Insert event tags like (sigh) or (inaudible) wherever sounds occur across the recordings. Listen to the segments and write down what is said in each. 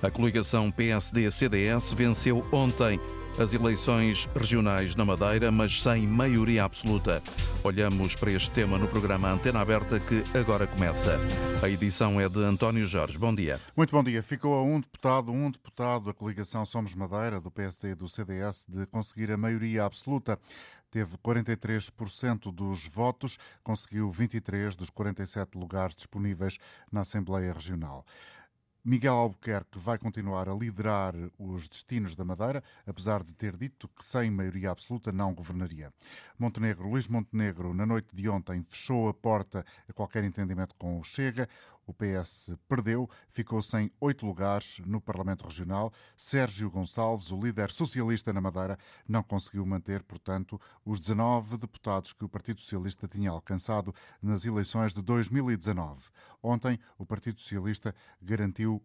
A coligação PSD-CDS venceu ontem as eleições regionais na Madeira, mas sem maioria absoluta. Olhamos para este tema no programa Antena Aberta que agora começa. A edição é de António Jorge. Bom dia. Muito bom dia. Ficou a um deputado, um deputado, a coligação Somos Madeira, do PSD e do CDS, de conseguir a maioria absoluta teve 43% dos votos, conseguiu 23 dos 47 lugares disponíveis na Assembleia Regional. Miguel Albuquerque vai continuar a liderar os destinos da Madeira, apesar de ter dito que sem maioria absoluta não governaria. Montenegro, Luís Montenegro, na noite de ontem, fechou a porta a qualquer entendimento com o Chega. O PS perdeu, ficou sem oito lugares no Parlamento Regional. Sérgio Gonçalves, o líder socialista na Madeira, não conseguiu manter, portanto, os 19 deputados que o Partido Socialista tinha alcançado nas eleições de 2019. Ontem, o Partido Socialista garantiu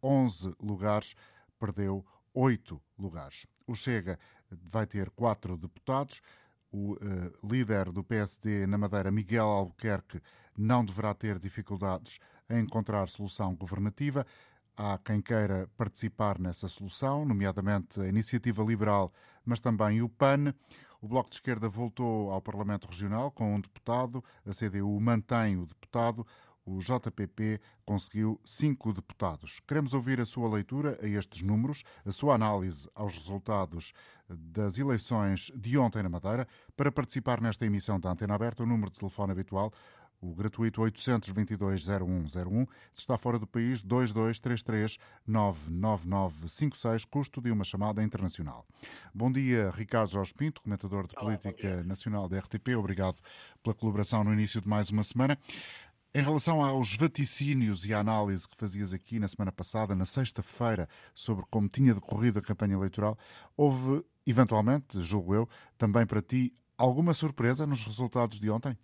11 lugares, perdeu oito lugares. O Chega vai ter quatro deputados. O uh, líder do PSD na Madeira, Miguel Albuquerque, não deverá ter dificuldades a encontrar solução governativa. Há quem queira participar nessa solução, nomeadamente a Iniciativa Liberal, mas também o PAN. O Bloco de Esquerda voltou ao Parlamento Regional com um deputado, a CDU mantém o deputado, o JPP conseguiu cinco deputados. Queremos ouvir a sua leitura a estes números, a sua análise aos resultados das eleições de ontem na Madeira. Para participar nesta emissão da Antena Aberta, o número de telefone habitual o gratuito 822-0101. Se está fora do país, 2233-99956, custo de uma chamada internacional. Bom dia, Ricardo Jorge Pinto, comentador de Olá, Política Nacional da RTP. Obrigado pela colaboração no início de mais uma semana. Em relação aos vaticínios e à análise que fazias aqui na semana passada, na sexta-feira, sobre como tinha decorrido a campanha eleitoral, houve, eventualmente, julgo eu, também para ti, alguma surpresa nos resultados de ontem?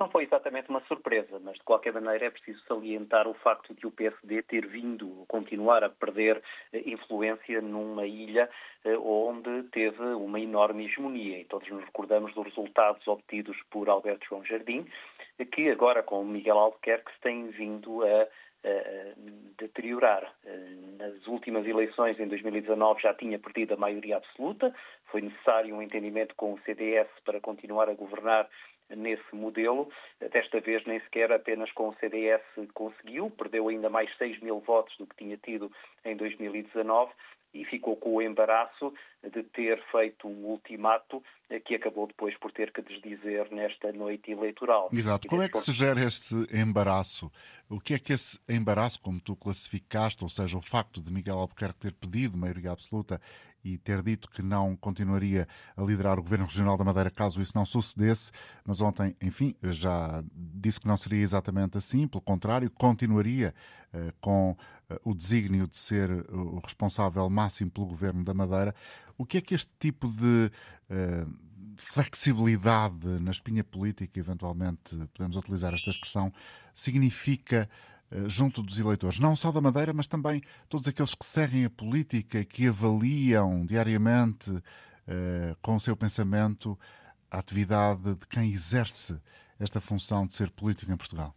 Não foi exatamente uma surpresa, mas de qualquer maneira é preciso salientar o facto de o PSD ter vindo continuar a perder eh, influência numa ilha eh, onde teve uma enorme hegemonia. E todos nos recordamos dos resultados obtidos por Alberto João Jardim, que agora com Miguel Albuquerque se tem vindo a deteriorar. Eh, nas últimas eleições, em 2019, já tinha perdido a maioria absoluta. Foi necessário um entendimento com o CDS para continuar a governar nesse modelo. Desta vez nem sequer apenas com o CDS conseguiu, perdeu ainda mais 6 mil votos do que tinha tido em 2019 e ficou com o embaraço de ter feito um ultimato eh, que acabou depois por ter que desdizer nesta noite eleitoral. Exato. Como é que se gera este embaraço? O que é que esse embaraço, como tu classificaste, ou seja, o facto de Miguel Albuquerque ter pedido maioria absoluta e ter dito que não continuaria a liderar o Governo Regional da Madeira caso isso não sucedesse, mas ontem, enfim, já disse que não seria exatamente assim, pelo contrário, continuaria uh, com uh, o desígnio de ser o responsável máximo pelo Governo da Madeira. O que é que este tipo de uh, flexibilidade na espinha política, eventualmente podemos utilizar esta expressão, significa eh, junto dos eleitores, não só da Madeira, mas também todos aqueles que seguem a política, que avaliam diariamente uh, com o seu pensamento a atividade de quem exerce esta função de ser político em Portugal?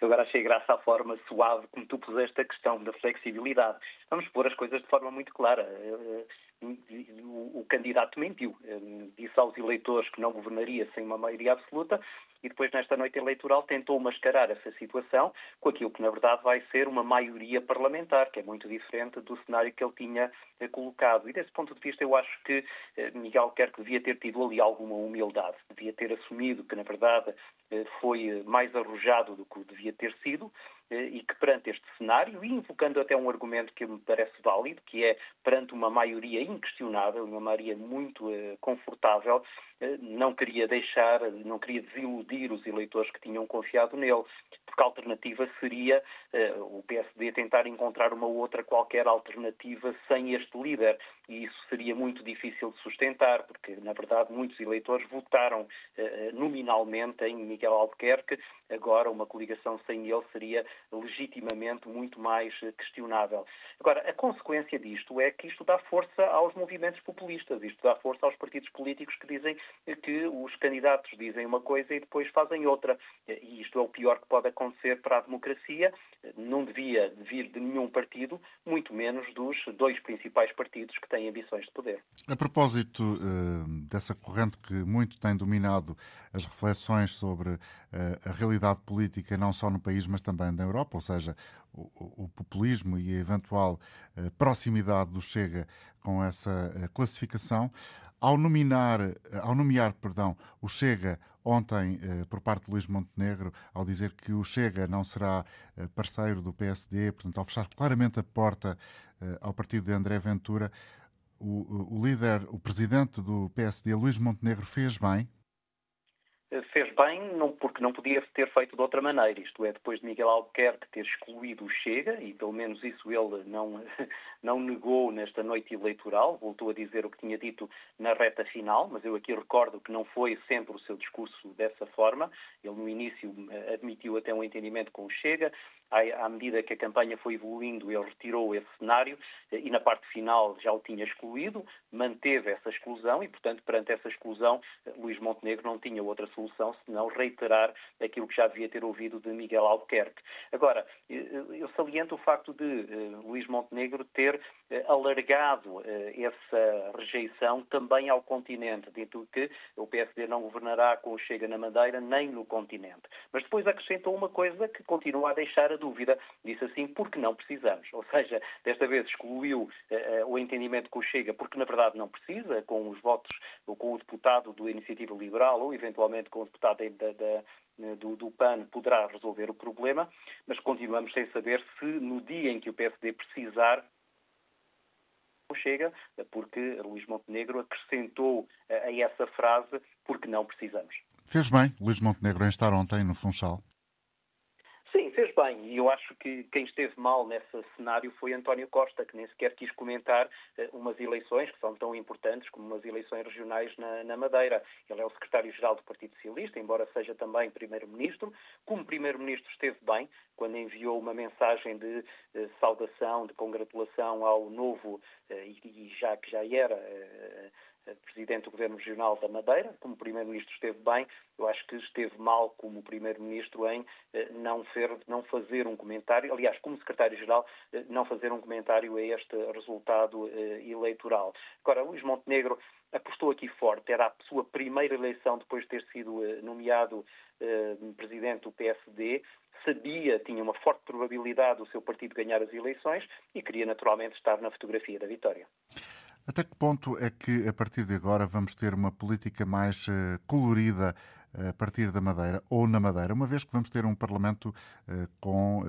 Eu agora achei graça a forma suave como tu puseste a questão da flexibilidade. Vamos pôr as coisas de forma muito clara. O candidato mentiu. Disse aos eleitores que não governaria sem uma maioria absoluta e depois, nesta noite eleitoral, tentou mascarar essa situação com aquilo que, na verdade, vai ser uma maioria parlamentar, que é muito diferente do cenário que ele tinha eh, colocado. E, desse ponto de vista, eu acho que eh, Miguel Quer devia ter tido ali alguma humildade, devia ter assumido que, na verdade, eh, foi mais arrojado do que devia ter sido e que perante este cenário, e invocando até um argumento que me parece válido, que é perante uma maioria inquestionável, uma maioria muito confortável, não queria deixar, não queria desiludir os eleitores que tinham confiado nele, porque a alternativa seria uh, o PSD tentar encontrar uma outra qualquer alternativa sem este líder, e isso seria muito difícil de sustentar, porque na verdade muitos eleitores votaram uh, nominalmente em Miguel Albuquerque, agora uma coligação sem ele seria legitimamente muito mais questionável. Agora, a consequência disto é que isto dá força aos movimentos populistas, isto dá força aos partidos políticos que dizem que os candidatos dizem uma coisa e depois fazem outra. E isto é o pior que pode acontecer para a democracia. Não devia vir de nenhum partido, muito menos dos dois principais partidos que têm ambições de poder. A propósito uh, dessa corrente que muito tem dominado as reflexões sobre uh, a realidade política, não só no país, mas também na Europa, ou seja, o, o populismo e a eventual uh, proximidade do Chega com essa classificação, ao, nominar, ao nomear perdão, o Chega ontem por parte de Luís Montenegro, ao dizer que o Chega não será parceiro do PSD, portanto, ao fechar claramente a porta ao partido de André Ventura, o, o líder, o presidente do PSD, Luís Montenegro, fez bem? Fez bem não, porque não podia ter feito de outra maneira, isto é, depois de Miguel Albuquerque ter excluído o Chega, e pelo menos isso ele não, (laughs) não negou nesta noite eleitoral, voltou a dizer o que tinha dito na reta final, mas eu aqui recordo que não foi sempre o seu discurso dessa forma. Ele no início admitiu até um entendimento com o Chega, à, medida que a campanha foi evoluindo, ele retirou esse cenário e na parte final já o tinha excluído, manteve essa exclusão e, portanto, perante essa exclusão, Luís Montenegro não tinha outra solução senão reiterar aquilo que já devia ter ouvido de Miguel Albuquerque. Agora, eh, eu saliento o facto de Luís Montenegro ter alargado essa rejeição também ao continente, dito que o PSD não governará com o Chega na Madeira nem no continente. Mas depois acrescentou uma coisa que continua a deixar a dúvida. Disse assim, porque não precisamos. Ou seja, desta vez excluiu o entendimento com o Chega, porque na verdade não precisa, com os votos, ou com o deputado do Iniciativa Liberal, ou eventualmente com o deputado da, da do, do, PAN poderá resolver o problema, mas continuamos sem saber se no dia em que o PSD precisar chega, porque Luís Montenegro acrescentou a essa frase porque não precisamos. Fez bem Luís Montenegro em estar ontem no Funchal? Sim, fez bem. E eu acho que quem esteve mal nesse cenário foi António Costa, que nem sequer quis comentar uh, umas eleições que são tão importantes como umas eleições regionais na, na Madeira. Ele é o secretário-geral do Partido Socialista, embora seja também primeiro-ministro. Como primeiro-ministro esteve bem quando enviou uma mensagem de uh, saudação, de congratulação ao novo, uh, e, e, já que já era Presidente do Governo Regional da Madeira. Como Primeiro-Ministro esteve bem, eu acho que esteve mal como Primeiro-Ministro em eh, não, não fazer um comentário, aliás, como Secretário-Geral, eh, não fazer um comentário a este resultado eh, eleitoral. Agora, Luís Montenegro apostou aqui forte, era a sua primeira eleição depois de ter sido nomeado Presidente do PSD, sabia, tinha uma forte probabilidade do seu partido ganhar as eleições e queria naturalmente estar na fotografia da vitória. Até que ponto é que, a partir de agora, vamos ter uma política mais uh, colorida uh, a partir da Madeira ou na Madeira, uma vez que vamos ter um Parlamento uh, com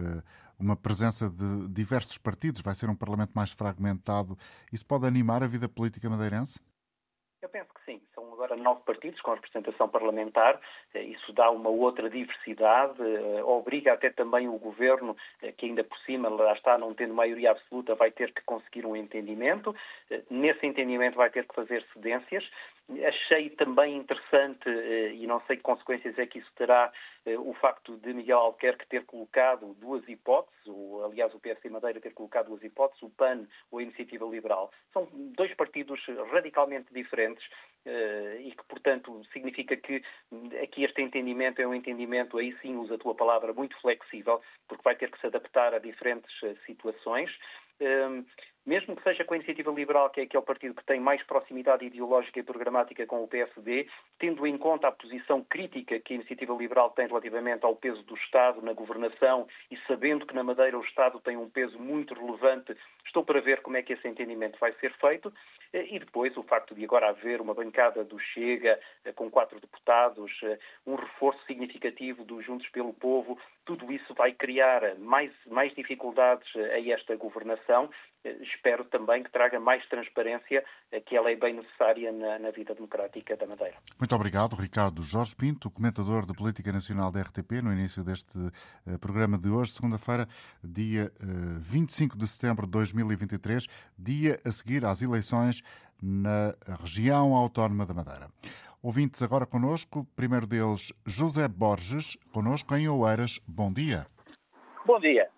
uma presença de diversos partidos, vai ser um Parlamento mais fragmentado. Isso pode animar a vida política madeirense? Eu penso que sim. Agora nove partidos com representação parlamentar. Isso dá uma outra diversidade, obriga até também o governo, que ainda por cima, lá está, não tendo maioria absoluta, vai ter que conseguir um entendimento. Nesse entendimento vai ter que fazer cedências. Achei também interessante, eh, e não sei que consequências é que isso terá, eh, o facto de Miguel Alquerque ter colocado duas hipóteses, ou, aliás, o PSD Madeira ter colocado duas hipóteses, o PAN ou a Iniciativa Liberal. São dois partidos radicalmente diferentes eh, e que, portanto, significa que aqui este entendimento é um entendimento, aí sim usa a tua palavra, muito flexível, porque vai ter que se adaptar a diferentes situações mesmo que seja com a Iniciativa Liberal, que é, que é o partido que tem mais proximidade ideológica e programática com o PSD, tendo em conta a posição crítica que a Iniciativa Liberal tem relativamente ao peso do Estado na governação e sabendo que na Madeira o Estado tem um peso muito relevante, estou para ver como é que esse entendimento vai ser feito. E depois o facto de agora haver uma bancada do Chega eh, com quatro deputados, eh, um reforço significativo dos Juntos pelo Povo, tudo isso vai criar mais, mais dificuldades eh, a esta governação espero também que traga mais transparência, que ela é bem necessária na, na, vida democrática da Madeira. Muito obrigado, Ricardo Jorge Pinto, comentador de Política Nacional da RTP, no início deste programa de hoje, segunda-feira, dia uh, eh, 25 de setembro de 2023, dia a seguir às eleições na região autónoma da Madeira. Ouvintes agora conosco, primeiro deles, José Borges, conosco em Oeiras. Bom dia. Bom dia.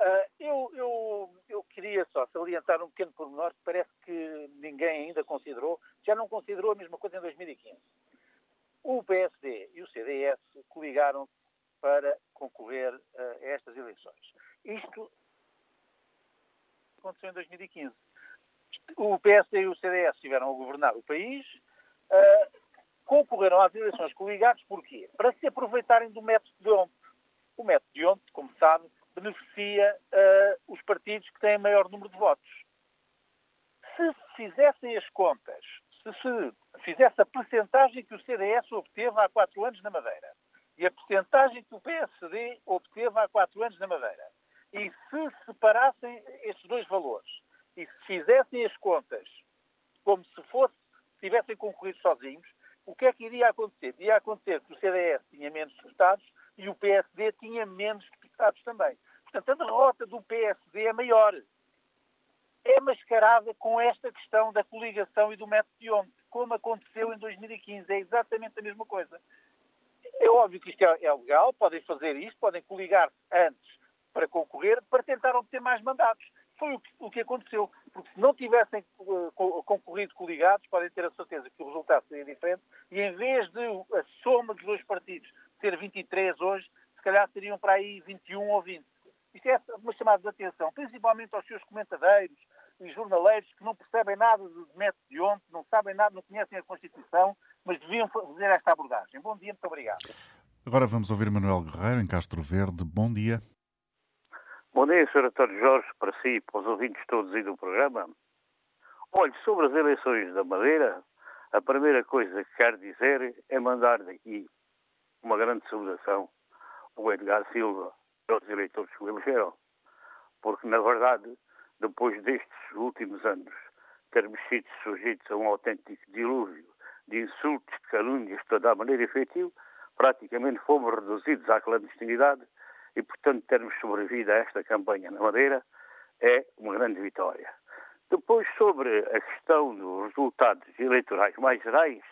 Uh, eu, eu, eu, queria só salientar um pequeno pormenor que parece que ninguém ainda considerou, já não considerou a mesma coisa em 2015. O PSD e o CDS coligaram para concorrer uh, a estas eleições. Isto aconteceu em 2015. O PSD e o CDS estiveram a governar o país, uh, concorreram às eleições coligados porquê? Para se aproveitarem do método de ontem. O método de ontem, como sabe, beneficia uh, os partidos que têm maior número de votos. Se fizessem as contas, se se fizesse a percentagem que o CDS obteve há quatro anos na Madeira e a percentagem que o PSD obteve há quatro anos na Madeira, e se separassem estes dois valores e se fizessem as contas como se fosse, tivessem concorrido sozinhos, o que é que iria acontecer? Iria acontecer que o CDS tinha menos deputados e o PSD tinha menos deputados também. Portanto, a derrota do PSD é maior. É mascarada com esta questão da coligação e do método de ontem, como aconteceu em 2015. É exatamente a mesma coisa. É óbvio que isto é, é legal, podem fazer isto, podem coligar-se antes para concorrer, para tentar obter mais mandatos. Foi o que, o que aconteceu. Porque se não tivessem uh, concorrido coligados, podem ter a certeza que o resultado seria diferente, e em vez de a soma dos dois partidos ter 23 hoje, se calhar teriam para aí 21 ou 20. Isto é uma chamada de atenção, principalmente aos seus comentadeiros e jornaleiros que não percebem nada do método de ontem, não sabem nada, não conhecem a Constituição, mas deviam fazer esta abordagem. Bom dia, muito obrigado. Agora vamos ouvir Manuel Guerreiro, em Castro Verde. Bom dia. Bom dia, Sr. António Jorge, para si e para os ouvintes todos aí do programa. Olhe, sobre as eleições da Madeira, a primeira coisa que quero dizer é mandar daqui uma grande saudação ao Edgar Silva, aos eleitores que o elegeram. Porque, na verdade, depois destes últimos anos termos sido sujeitos a um autêntico dilúvio de insultos, de calúnias, de toda a maneira efetiva, praticamente fomos reduzidos à clandestinidade e, portanto, termos sobrevivido a esta campanha na Madeira é uma grande vitória. Depois, sobre a questão dos resultados eleitorais mais gerais,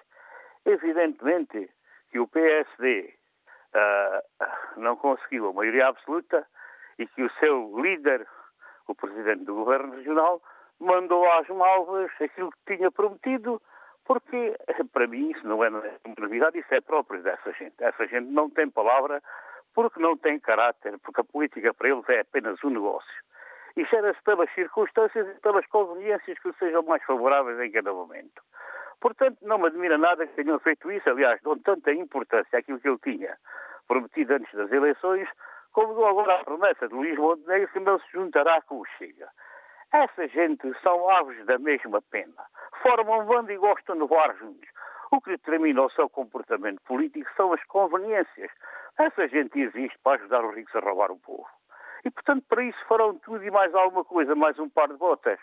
evidentemente que o PSD uh, não conseguiu a maioria absoluta e que o seu líder, o presidente do governo regional, mandou às malvas aquilo que tinha prometido, porque para mim isso não é novidade, isso é próprio dessa gente. Essa gente não tem palavra porque não tem caráter, porque a política para eles é apenas um negócio. E gera-se pelas circunstâncias e pelas conveniências que sejam mais favoráveis em cada momento. Portanto, não me admira nada que tenham feito isso. Aliás, dão tanta importância àquilo que ele tinha prometido antes das eleições, como dou agora a promessa de Luís Montenegro que não se juntará com o Chega. Essa gente são aves da mesma pena. Formam bando e gostam de voar juntos. O que determina o seu comportamento político são as conveniências. Essa gente existe para ajudar os ricos a roubar o povo. E, portanto, para isso farão tudo e mais alguma coisa, mais um par de botas.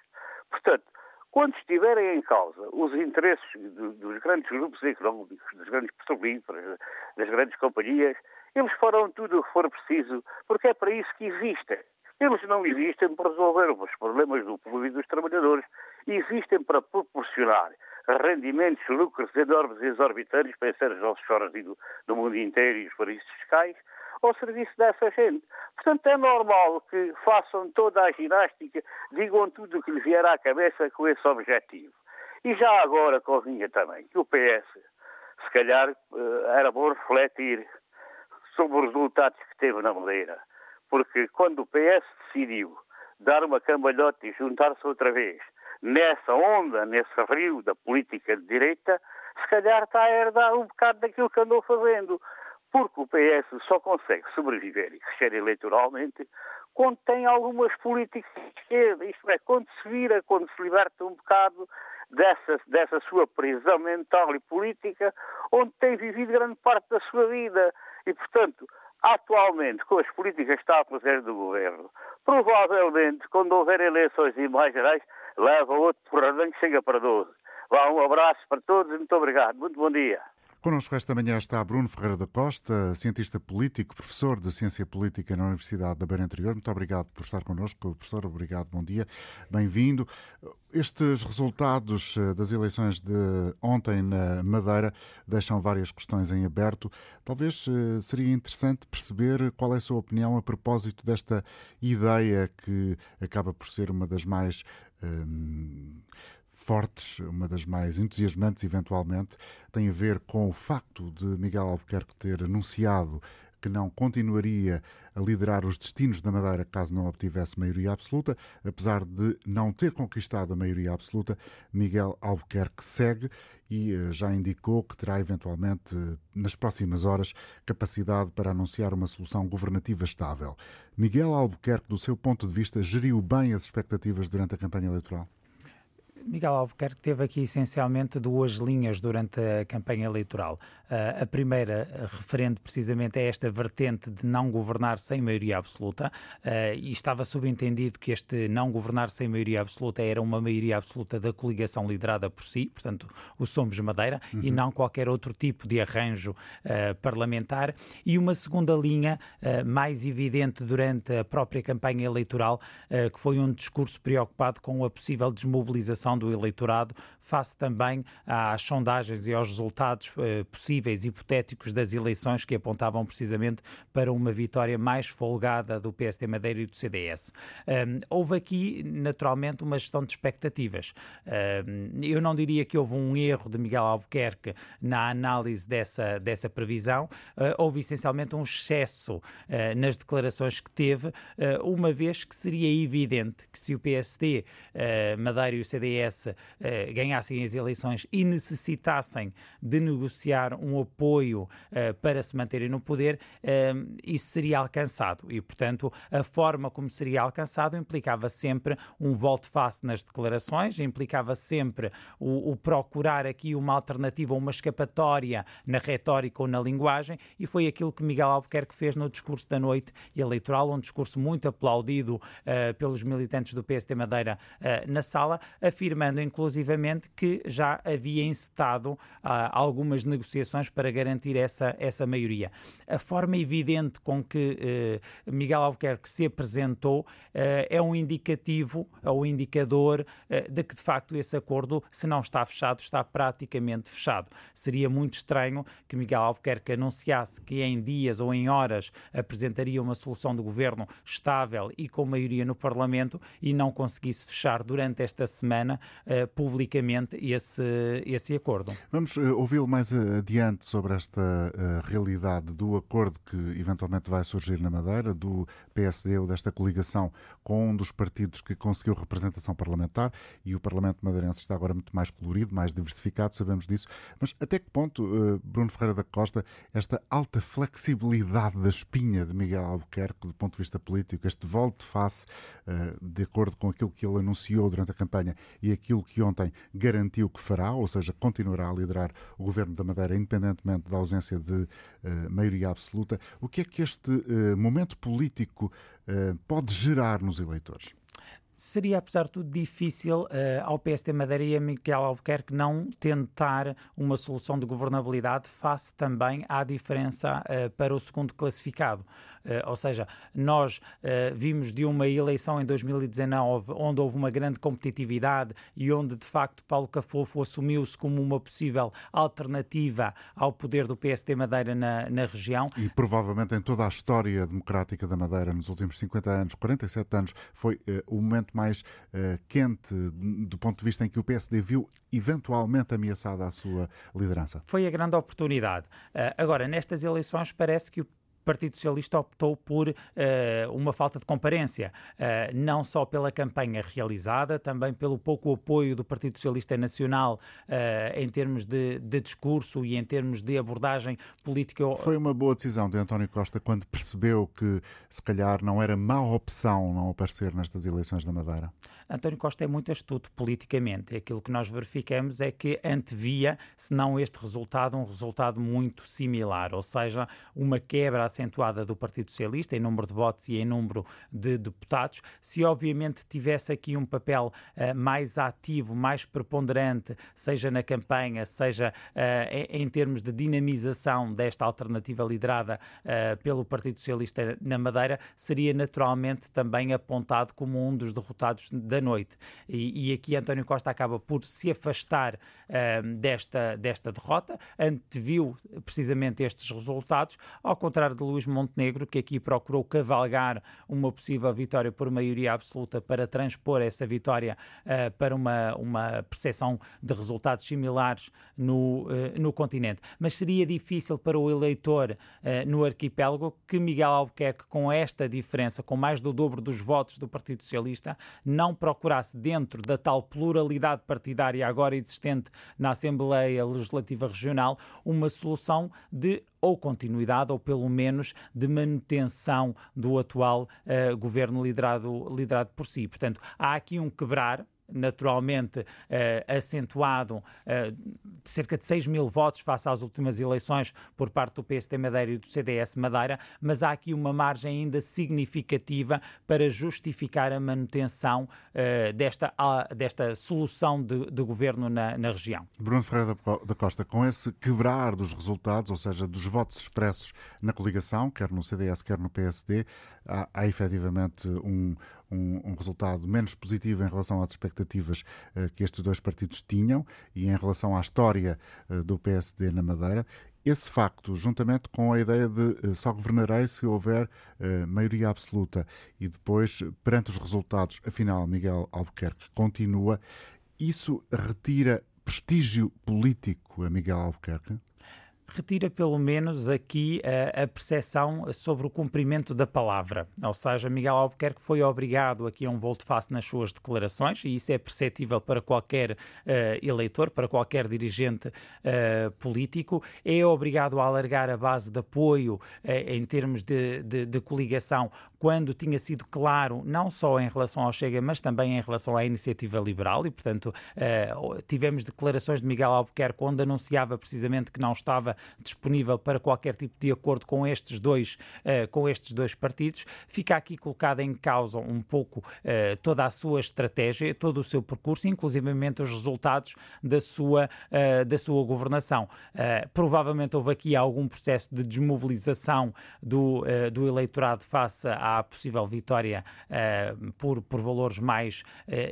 Portanto, quando estiverem em causa os interesses dos grandes grupos económicos, dos grandes petrolíferos, das grandes companhias, eles farão tudo o que for preciso, porque é para isso que existem. Eles não existem para resolver os problemas do povo e dos trabalhadores, existem para proporcionar rendimentos, lucros enormes e exorbitantes para os offshores do, do mundo inteiro e os paraísos fiscais, ao serviço dessa gente. Portanto, é normal que façam toda a ginástica, digam tudo o que lhes vier à cabeça com esse objetivo. E já agora convinha também que o PS, se calhar, eh, era bom refletir sobre os resultados que teve na Madeira. Porque quando o PS decidiu dar uma cambalhota e juntar-se outra vez nessa onda, nesse rio da política de direita, se calhar está a herdar um bocado daquilo que andou fazendo porque o PS só consegue sobreviver e crescer eleitoralmente quando tem algumas políticas de esquerda, isto é, quando se vira, quando se liberta um bocado dessa, dessa sua prisão mental e política, onde tem vivido grande parte da sua vida. E, portanto, atualmente, com as políticas que está a fazer do governo, provavelmente, quando houver eleições e mais gerais, leva outro porradão que chega para 12. Vá, um abraço para todos e muito obrigado. Muito bom dia. Connosco esta manhã está Bruno Ferreira da Costa, cientista político, professor de Ciência Política na Universidade da Beira Interior. Muito obrigado por estar connosco, professor. Obrigado, bom dia, bem-vindo. Estes resultados eh, das eleições de ontem na Madeira deixam várias questões em aberto. Talvez eh, seria interessante perceber qual é a sua opinião a propósito desta ideia que acaba por ser uma das mais. Hum, fortes, uma das mais entusiasmantes, eventualmente, tem a ver com o facto de Miguel Albuquerque ter anunciado que não continuaria a liderar os destinos da Madeira caso não obtivesse maioria absoluta. Apesar de não ter conquistado a maioria absoluta, Miguel Albuquerque segue e eh, já indicou que terá eventualmente, nas próximas horas, capacidade para anunciar uma solução governativa estável. Miguel Albuquerque, do seu ponto de vista, geriu bem as expectativas durante a campanha eleitoral? Miguel Albuquerque teve aqui essencialmente duas linhas durante a campanha eleitoral. A primeira, referente precisamente a esta vertente de não governar sem maioria absoluta, uh, e estava subentendido que este não governar sem maioria absoluta era uma maioria absoluta da coligação liderada por si, portanto, o Somos Madeira, uhum. e não qualquer outro tipo de arranjo uh, parlamentar. E uma segunda linha, mais evidente durante a própria campanha eleitoral, que foi um discurso preocupado com a possível desmobilização do eleitorado face também às sondagens e aos resultados eh, possíveis, hipotéticos das eleições que apontavam precisamente para uma vitória mais folgada do PSD Madeira e do CDS. Um, houve aqui, naturalmente, uma gestão de expectativas. Um, eu não diria que houve um erro de Miguel Albuquerque na análise dessa, dessa previsão, uh, houve essencialmente um excesso uh, nas declarações que teve, uh, uma vez que seria evidente que se o PSD, Madeira e o CDS ganhassem ganhassem as eleições e necessitassem de negociar um apoio uh, para se manterem no poder, uh, isso seria alcançado. E, portanto, a forma como seria alcançado implicava sempre um volte-face nas declarações, implicava sempre o, o, procurar aqui uma alternativa, uma escapatória na retórica ou na linguagem, e foi aquilo que Miguel Albuquerque fez no discurso da noite eleitoral, um discurso muito aplaudido uh, pelos militantes do PSD Madeira na sala, afirmando inclusivamente que já havia encetado ah, algumas negociações para garantir essa, essa maioria. A forma evidente com que eh, Miguel Albuquerque se apresentou eh, é um indicativo, é um indicador eh, de que, de facto, esse acordo, se não está fechado, está praticamente fechado. Seria muito estranho que Miguel Albuquerque anunciasse que em dias ou em horas apresentaria uma solução de governo estável e com maioria no Parlamento e não conseguisse fechar durante esta semana publicamente esse, esse acordo. Vamos uh, ouvi-lo mais adiante sobre esta uh, realidade do acordo que eventualmente vai surgir na Madeira, do PSD ou desta coligação com um dos partidos que conseguiu representação parlamentar e o Parlamento madeirense está agora muito mais colorido, mais diversificado, sabemos disso. Mas até que ponto, Bruno Ferreira da Costa, esta alta flexibilidade da espinha de Miguel Albuquerque, do ponto de vista político, este volte-face, de acordo com aquilo que ele anunciou durante a campanha e aquilo que ontem garantiu que fará, ou seja, continuará a liderar o governo da Madeira, independentemente da ausência de uh, maioria absoluta. O que é que este uh, momento político uh, pode gerar nos eleitores? seria, apesar de tudo, difícil uh, ao PST Madeira e a Miguel Albuquerque não tentar uma solução de governabilidade face também à diferença uh, para o segundo classificado. Uh, ou seja, nós vimos de uma eleição em 2019 onde houve uma grande competitividade e onde, de facto, Paulo Cafofo assumiu-se como uma possível alternativa ao poder do PST Madeira na, na região. E provavelmente em toda a história democrática da Madeira nos últimos 50 anos, 47 anos, foi o momento mais quente do ponto de vista em que o PSD viu eventualmente ameaçada a sua liderança? Foi a grande oportunidade. Uh, agora, nestas eleições, parece que o Partido Socialista optou por uh, uma falta de comparência, uh, não só pela campanha realizada, também pelo pouco apoio do Partido Socialista Nacional uh, em termos de, de, discurso e em termos de abordagem política. Foi uma boa decisão de António Costa quando percebeu que, se calhar, não era má opção não aparecer nestas eleições da Madeira? António Costa é muito astuto politicamente. Aquilo que nós verificamos é que antevia, se não este resultado, um resultado muito similar, ou seja, uma quebra a acentuada do Partido Socialista em número de votos e em número de deputados. Se obviamente tivesse aqui um papel uh, mais ativo, mais preponderante, seja na campanha, seja uh, em, termos de dinamização desta alternativa liderada uh, pelo Partido Socialista na Madeira, seria naturalmente também apontado como um dos derrotados da noite. E, e aqui António Costa acaba por se afastar desta, desta derrota, anteviu precisamente estes resultados, ao contrário de Luís Montenegro, que aqui procurou cavalgar uma possível vitória por maioria absoluta para transpor essa vitória uh, para uma, uma percepção de resultados similares no, uh, no continente. Mas seria difícil para o eleitor uh, no arquipélago que Miguel Albuquerque, com esta diferença, com mais do dobro dos votos do Partido Socialista, não procurasse, dentro da tal pluralidade partidária agora existente na Assembleia Legislativa Regional, uma solução de ou continuidade ou pelo menos de manutenção do atual uh, governo liderado, liderado por si. Portanto, há aqui um quebrar naturalmente uh, acentuado de cerca de 6 mil votos face às últimas eleições por parte do PSD Madeira e do CDS Madeira, mas há aqui uma margem ainda significativa para justificar a manutenção uh, desta, desta solução de, de governo na, na, região. Bruno Ferreira da Costa, com esse quebrar dos resultados, ou seja, dos votos expressos na coligação, quer no CDS, quer no PSD, há, há efetivamente um, um, um, resultado menos positivo em relação às expectativas uh, que estes dois partidos tinham e em relação à história uh, do PSD na Madeira. Esse facto, juntamente com a ideia de uh, só governarei se houver maioria absoluta e depois, perante os resultados, afinal, Miguel Albuquerque continua, isso retira prestígio político a Miguel Albuquerque? Retira pelo menos aqui a, a percepção sobre o cumprimento da palavra. Ou seja, Miguel Albuquerque foi obrigado aqui a um volte-face nas suas declarações, e isso é perceptível para qualquer uh, eleitor, para qualquer dirigente uh, político. É obrigado a alargar a base de apoio uh, em termos de, de, de, coligação, quando tinha sido claro, não só em relação ao Chega, mas também em relação à iniciativa liberal, e portanto tivemos declarações de Miguel Albuquerque onde anunciava precisamente que não estava disponível para qualquer tipo de acordo com estes dois, uh, com estes dois partidos. Fica aqui colocada em causa um pouco uh, toda a sua estratégia, todo o seu percurso, inclusivamente os resultados da sua, da sua governação. provavelmente houve aqui algum processo de desmobilização do, do eleitorado face à possível vitória por, por valores mais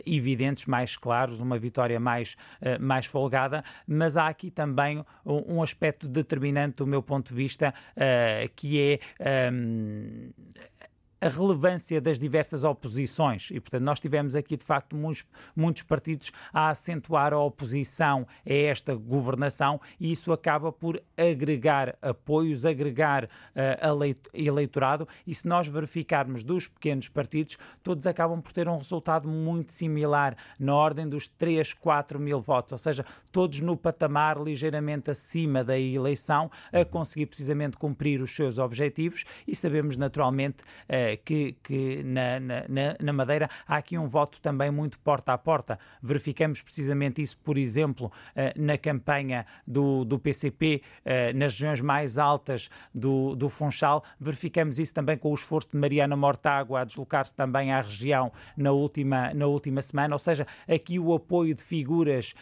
evidentes, mais claros, uma vitória mais, mais folgada, mas há aqui também um, aspecto determinante do meu ponto de vista, que é um, a relevância das diversas oposições. E, portanto, nós tivemos aqui, de facto, muitos, muitos partidos a acentuar a oposição a esta governação e isso acaba por agregar apoios, agregar uh, eleitorado. E se nós verificarmos dos pequenos partidos, todos acabam por ter um resultado muito similar, na ordem dos 3, 4 mil votos, ou seja, todos no patamar ligeiramente acima da eleição, a conseguir precisamente cumprir os seus objetivos. E sabemos naturalmente uh, que, que na, na, na, Madeira há aqui um voto também muito porta a porta. Verificamos precisamente isso, por exemplo, eh, na campanha do, do PCP, eh, nas regiões mais altas do, do Funchal. Verificamos isso também com o esforço de Mariana Mortágua a deslocar-se também à região na última, na última semana. Ou seja, aqui o apoio de figuras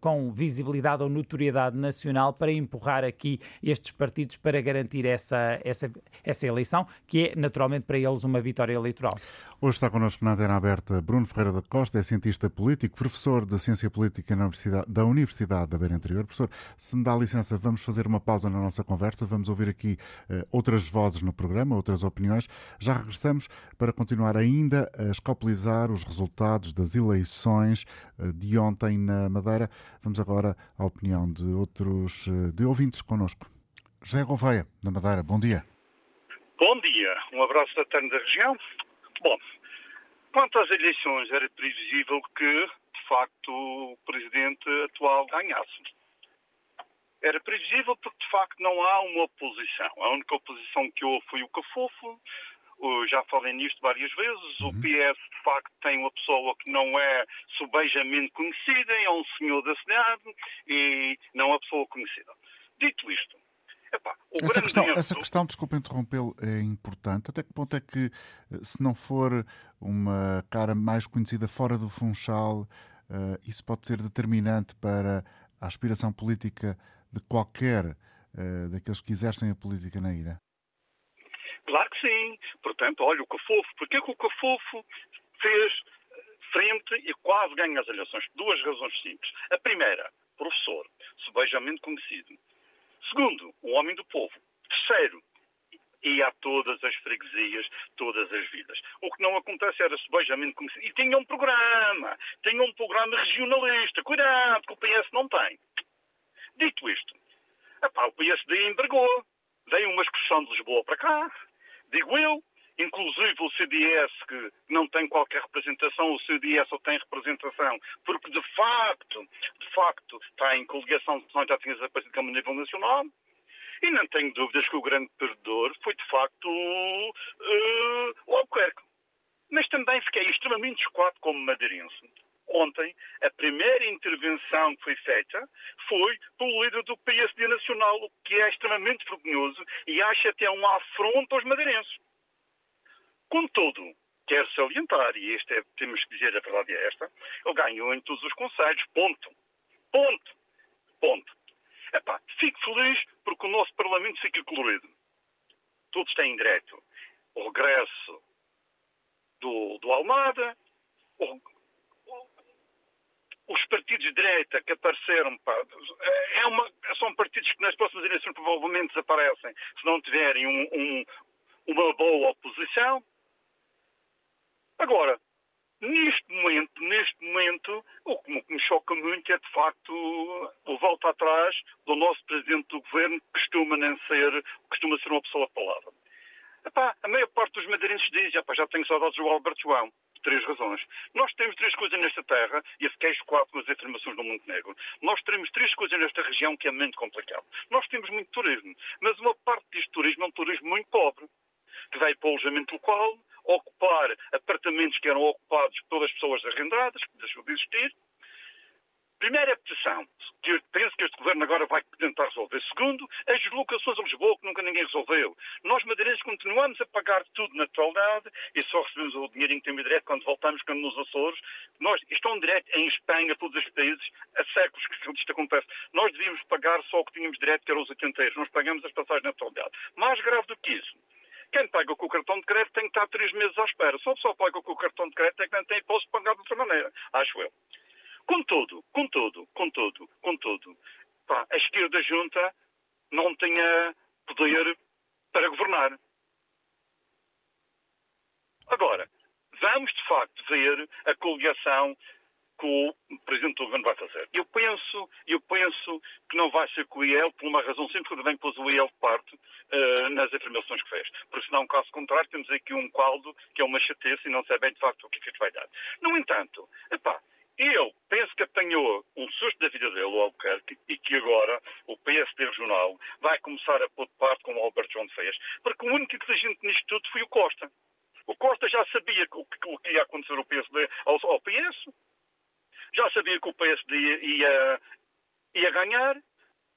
com visibilidade ou notoriedade nacional para empurrar aqui estes partidos para garantir essa, essa, essa eleição, que é naturalmente para eles uma vitória eleitoral. Hoje está connosco na antena aberta Bruno Ferreira da Costa, é cientista político, professor de Ciência Política Universidade, da Universidade da Beira Interior. Professor, se me dá licença, vamos fazer uma pausa na nossa conversa, vamos ouvir aqui uh, outras vozes no programa, outras opiniões. Já regressamos para continuar ainda a escopulizar os resultados das eleições uh, de ontem na Madeira. Vamos agora à opinião de outros uh, de ouvintes connosco. José Gouveia, na Madeira, bom dia. Bom dia, um abraço da TAN da região. Bom, quanto às eleições, era previsível que, de facto, o presidente atual ganhasse. Era previsível porque, de facto, não há uma oposição. A única oposição que houve foi o Cafofo. Já falei nisto várias vezes. O uhum. PS, de facto, tem uma pessoa que não é subejamente conhecida, é um senhor da cidade e não é uma pessoa conhecida. Dito isto, Epá, essa, questão, essa questão, desculpa interrompê-lo, é importante. Até que ponto é que, se não for uma cara mais conhecida fora do Funchal, uh, isso pode ser determinante para a aspiração política de qualquer uh, daqueles que exercem a política na ilha? Claro que sim. Portanto, olha o Cafofo. Porquê que o Cafofo fez frente e quase ganha as eleições? Duas razões simples. A primeira, professor, subejamente conhecido. Segundo, um homem do povo. Terceiro, ia a todas as freguesias, todas as vidas. O que não acontece era subejamente conhecido. E tinha um programa, tinha um programa regionalista. Cuidado, que o PS não tem. Dito isto, epá, o PSD envergou. Veio uma excursão de Lisboa para cá, digo eu, inclusive o CDS, que não tem qualquer representação, o CDS só tem representação, porque de facto, de facto, está em coligação, senão já tinha desaparecido como nível nacional. E não tenho dúvidas que o grande perdedor foi, de facto, uh, o Albuquerque. Mas também fiquei extremamente chocado como madeirense. Ontem, a primeira intervenção que foi feita foi pelo líder do PSD Nacional, o que é extremamente vergonhoso e acho até um afronto aos madeirenses. Contudo, quero salientar, e este é, temos que dizer a verdade é esta, ele ganhou em todos os conselhos, ponto. Ponto. Ponto. Epá, fico feliz porque o nosso Parlamento fica colorido. Todos têm direito. O regresso do, do Almada, o, o, os partidos de direita que apareceram, pá, é uma, são partidos que nas próximas eleições provavelmente desaparecem se não tiverem um, um, uma boa oposição. Agora, neste momento, neste momento, o que me choca muito é de facto o volta atrás do nosso presidente do governo, que costuma nem ser, costuma ser uma pessoa palavra. Epá, a maior parte dos madeirenses diz, epá, já tenho saudades do Alberto João. Por três razões. Nós temos três coisas nesta terra, e eu fiquei chocado com as afirmações do Montenegro. Nós temos três coisas nesta região que é muito complicado. Nós temos muito turismo, mas uma parte deste turismo é um turismo muito pobre que vai para o alojamento local, ocupar apartamentos que eram ocupados pelas pessoas arrendadas, que deixou de existir. Primeira petição, que penso que este governo agora vai tentar resolver. Segundo, as deslocações a Lisboa, que nunca ninguém resolveu. Nós, madeirenses, continuamos a pagar tudo na totalidade e só recebemos o dinheirinho que temos direto quando voltamos, quando nos Açores. Nós, é um direto em Espanha, todos os países, há séculos que isto acontece. Nós devíamos pagar só o que tínhamos direto, que eram os atenteiros. Nós pagamos as passagens na totalidade. Mais grave do que isso, quem paga com o cartão de crédito tem que estar três meses à espera. Só só paga com o cartão de crédito é que não tem hipótese de pagar de outra maneira, acho eu. Contudo, contudo, contudo, contudo, pá, a esquerda junta não tinha poder para governar. Agora, vamos de facto ver a coligação que o Presidente do Governo vai fazer. Eu penso, eu penso que não vai ser com o IEL, por uma razão simples, porque bem pôs o IEL de parte uh, nas afirmações que fez. Porque senão, caso contrário, temos aqui um caldo que é uma chateza e não sei bem de facto o que é que vai dar. No entanto, epá, eu penso que apanhou um susto da vida dele, o Albuquerque, e que agora o PSD regional vai começar a pôr de parte como o Alberto João fez. Porque o único inteligente nisto tudo foi o Costa. O Costa já sabia o que, o que ia acontecer ao PSD, ao, ao PS, já sabia que o PSD ia, ia ganhar,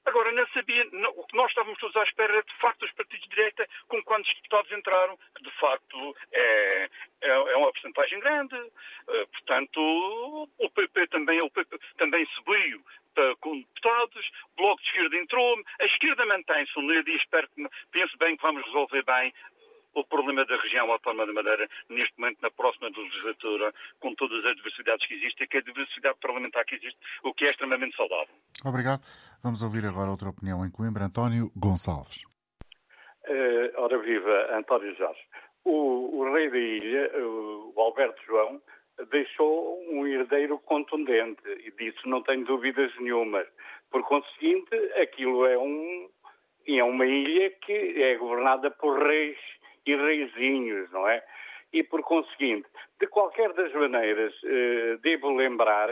Agora, não sabia, não, o que nós estávamos todos à espera era, de facto, os partidos de direita, com quantos deputados entraram, que, de facto, é, é, é uma porcentagem grande. Uh, portanto, o PP também, o PP também subiu para, com deputados, o Bloco de Esquerda entrou, a esquerda mantém-se unida e espero que, pense bem que vamos resolver bem o problema da região autónoma de Madeira, neste momento, na próxima legislatura, com todas as diversidades que existem, que a diversidade parlamentar que existe, o que é extremamente saudável. Obrigado. Vamos ouvir agora outra opinião em Coimbra. António Gonçalves. Uh, ora viva, António Jorge. O, o rei da ilha, o Alberto João, deixou um herdeiro contundente e disso não tenho dúvidas nenhumas. Por conseguinte, aquilo é um é uma ilha que é governada por reis e reizinhos, não é? E por conseguinte, de qualquer das maneiras, eh, devo lembrar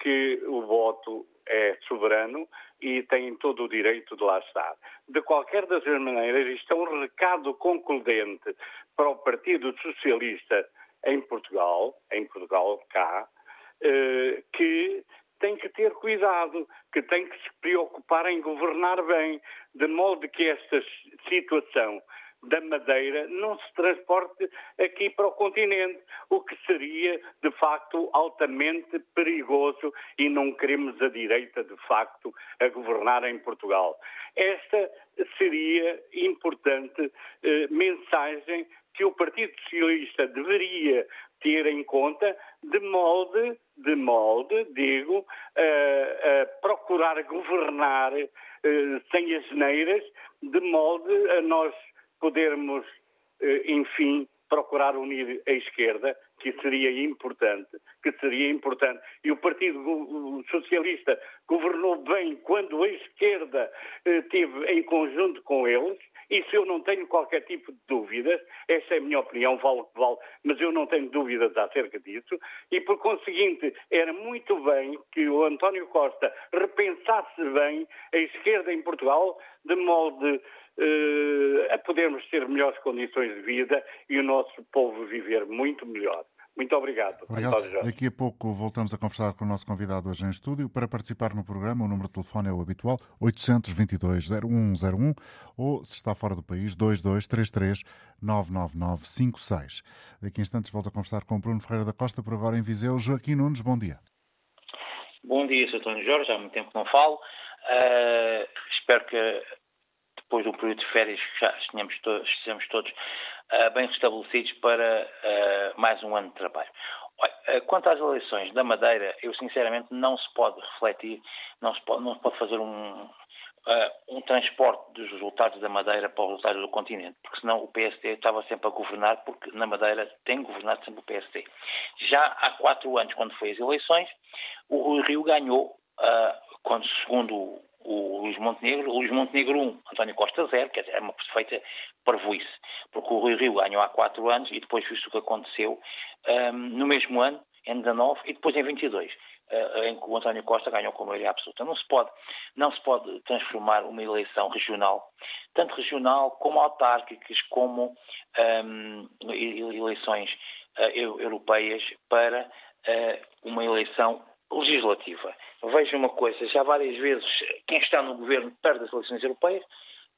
que o voto é soberano e tem todo o direito de lá estar. De qualquer das maneiras, isto é um recado concludente para o Partido Socialista em Portugal, em Portugal cá, eh, que tem que ter cuidado, que tem que se preocupar em governar bem, de modo que esta situação da Madeira não se transporte aqui para o continente, o que seria, de facto, altamente perigoso e não queremos a direita, de facto, a governar em Portugal. Esta seria importante eh, mensagem que o Partido Socialista deveria ter em conta de molde, de molde, digo, a, procurar governar uh, sem as neiras, de molde a nós podermos, uh, enfim, procurar unir a esquerda, que seria importante, que seria importante. E o Partido Socialista governou bem quando a esquerda eh, teve em conjunto com eles, isso eu não tenho qualquer tipo de dúvidas, esta é a minha opinião, vale o que vale, mas eu não tenho dúvidas acerca disso, e por conseguinte era muito bem que o António Costa repensasse bem a esquerda em Portugal, de modo a podermos ter melhores condições de vida e o nosso povo viver muito melhor. Muito obrigado. Obrigado. Daqui a pouco voltamos a conversar com o nosso convidado hoje em estúdio. Para participar no programa, o número de telefone é o habitual, 822-0101, ou, se está fora do país, 2233-99956. Daqui a instantes volto a conversar com o Bruno Ferreira da Costa, por agora em Viseu. Joaquim Nunes, bom dia. Bom dia, Sr. António Jorge, há muito tempo que não falo. Uh, espero que depois do período de férias já estejamos todos, todos uh, bem restabelecidos para uh, mais um ano de trabalho. Olha, quanto às eleições da Madeira, eu sinceramente não se pode refletir, não se pode, não se pode fazer um, um transporte dos resultados da Madeira para os resultados do continente, porque senão o PSD estava sempre a governar, porque na Madeira tem governado sempre o PSD. Já há quatro anos, quando foi as eleições, o Rio ganhou, quando segundo o Luís Montenegro, o Luís Montenegro 1, António Costa 0, quer dizer, é uma perfeita parvoíce, porque o Rui Rio ganhou há quatro anos e depois visto o que aconteceu um, no mesmo ano, em 19 e depois em 22, uh, em que o António Costa ganhou com maioria absoluta. Não se pode, não se pode transformar uma eleição regional, tanto regional como autárquicas, como um, eleições uh, europeias para uh, uma eleição legislativa. Veja uma coisa, já várias vezes quem está no governo perde as eleições europeias